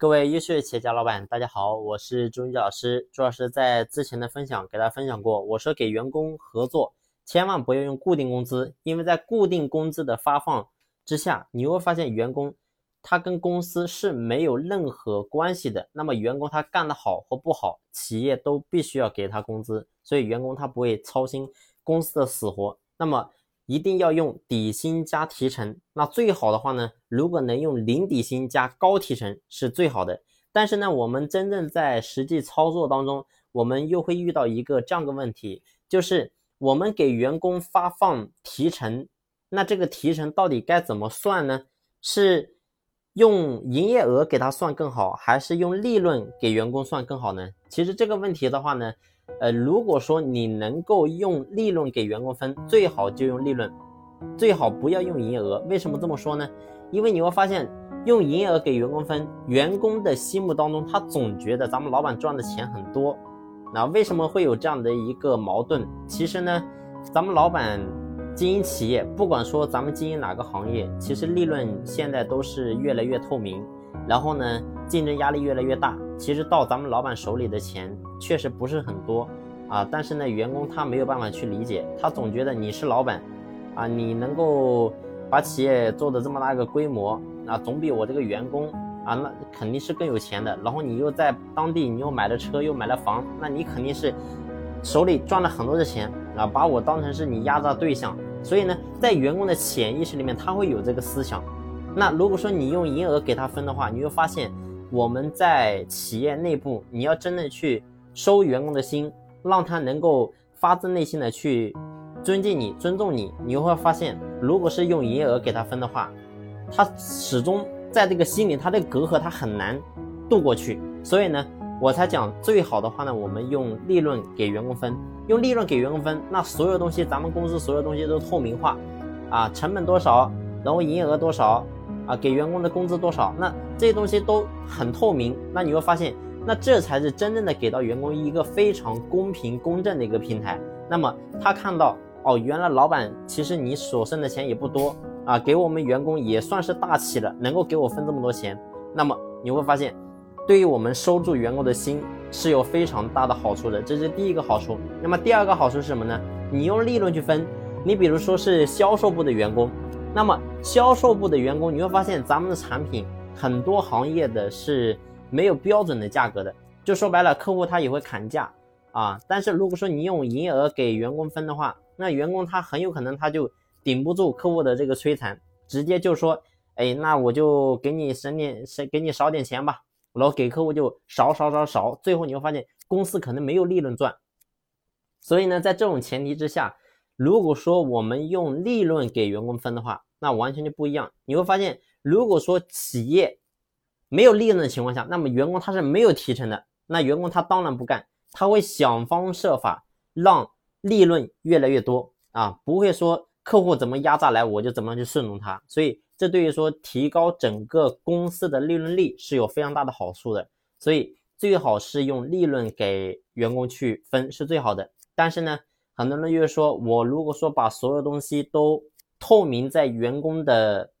各位优秀的企业家老板，大家好，我是朱云老师。朱老师在之前的分享给大家分享过，我说给员工合作，千万不要用固定工资，因为在固定工资的发放之下，你会发现员工他跟公司是没有任何关系的。那么员工他干得好或不好，企业都必须要给他工资，所以员工他不会操心公司的死活。那么一定要用底薪加提成，那最好的话呢，如果能用零底薪加高提成是最好的。但是呢，我们真正在实际操作当中，我们又会遇到一个这样的问题，就是我们给员工发放提成，那这个提成到底该怎么算呢？是用营业额给他算更好，还是用利润给员工算更好呢？其实这个问题的话呢。呃，如果说你能够用利润给员工分，最好就用利润，最好不要用营业额。为什么这么说呢？因为你会发现，用营业额给员工分，员工的心目当中，他总觉得咱们老板赚的钱很多。那为什么会有这样的一个矛盾？其实呢，咱们老板经营企业，不管说咱们经营哪个行业，其实利润现在都是越来越透明。然后呢，竞争压力越来越大。其实到咱们老板手里的钱确实不是很多啊，但是呢，员工他没有办法去理解，他总觉得你是老板，啊，你能够把企业做的这么大一个规模，啊，总比我这个员工啊，那肯定是更有钱的。然后你又在当地，你又买了车，又买了房，那你肯定是手里赚了很多的钱啊，把我当成是你压榨对象。所以呢，在员工的潜意识里面，他会有这个思想。那如果说你用营业额给他分的话，你会发现。我们在企业内部，你要真的去收员工的心，让他能够发自内心的去尊敬你、尊重你，你会发现，如果是用营业额给他分的话，他始终在这个心里，他的隔阂他很难渡过去。所以呢，我才讲最好的话呢，我们用利润给员工分，用利润给员工分，那所有东西，咱们公司所有东西都透明化，啊，成本多少，然后营业额多少。啊，给员工的工资多少？那这些东西都很透明。那你会发现，那这才是真正的给到员工一个非常公平公正的一个平台。那么他看到，哦，原来老板其实你所剩的钱也不多啊，给我们员工也算是大气了，能够给我分这么多钱。那么你会发现，对于我们收住员工的心是有非常大的好处的。这是第一个好处。那么第二个好处是什么呢？你用利润去分，你比如说是销售部的员工。那么销售部的员工，你会发现咱们的产品很多行业的是没有标准的价格的，就说白了，客户他也会砍价啊。但是如果说你用营业额给员工分的话，那员工他很有可能他就顶不住客户的这个摧残，直接就说，哎，那我就给你省点，省给你少点钱吧，然后给客户就少少少少，最后你会发现公司可能没有利润赚。所以呢，在这种前提之下。如果说我们用利润给员工分的话，那完全就不一样。你会发现，如果说企业没有利润的情况下，那么员工他是没有提成的，那员工他当然不干，他会想方设法让利润越来越多啊，不会说客户怎么压榨来我就怎么样去顺从他。所以这对于说提高整个公司的利润率是有非常大的好处的。所以最好是用利润给员工去分是最好的。但是呢。很多人就是说，我如果说把所有东西都透明在员工的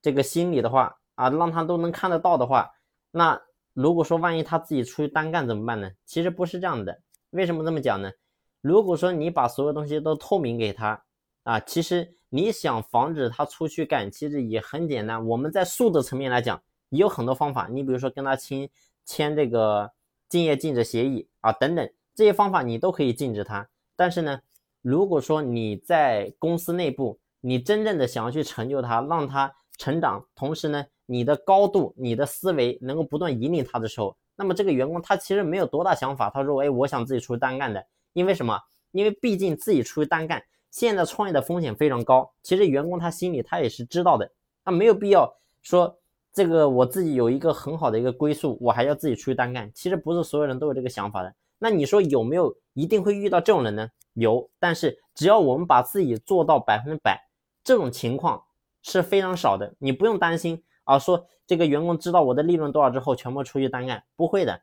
这个心里的话啊，让他都能看得到的话，那如果说万一他自己出去单干怎么办呢？其实不是这样的。为什么这么讲呢？如果说你把所有东西都透明给他啊，其实你想防止他出去干，其实也很简单。我们在数字层面来讲，也有很多方法。你比如说跟他签签这个竞业禁止协议啊，等等这些方法你都可以禁止他。但是呢，如果说你在公司内部，你真正的想要去成就他，让他成长，同时呢，你的高度、你的思维能够不断引领他的时候，那么这个员工他其实没有多大想法。他说：“哎，我想自己出去单干的，因为什么？因为毕竟自己出去单干，现在创业的风险非常高。其实员工他心里他也是知道的，他没有必要说这个我自己有一个很好的一个归宿，我还要自己出去单干。其实不是所有人都有这个想法的。”那你说有没有一定会遇到这种人呢？有，但是只要我们把自己做到百分之百，这种情况是非常少的。你不用担心啊，说这个员工知道我的利润多少之后，全部出去单干，不会的。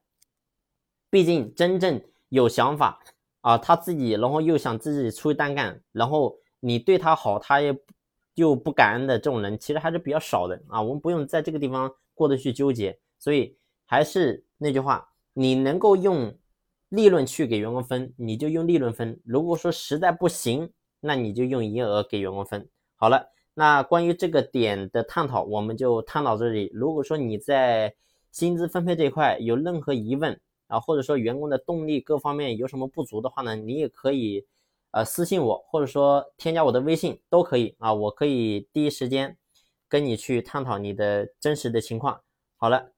毕竟真正有想法啊，他自己然后又想自己出去单干，然后你对他好，他也又不感恩的这种人，其实还是比较少的啊。我们不用在这个地方过得去纠结，所以。还是那句话，你能够用利润去给员工分，你就用利润分；如果说实在不行，那你就用营业额给员工分。好了，那关于这个点的探讨，我们就探讨这里。如果说你在薪资分配这一块有任何疑问啊，或者说员工的动力各方面有什么不足的话呢，你也可以呃私信我，或者说添加我的微信都可以啊，我可以第一时间跟你去探讨你的真实的情况。好了，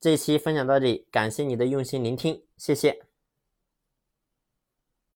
这期分享到这里，感谢你的用心聆听，谢谢。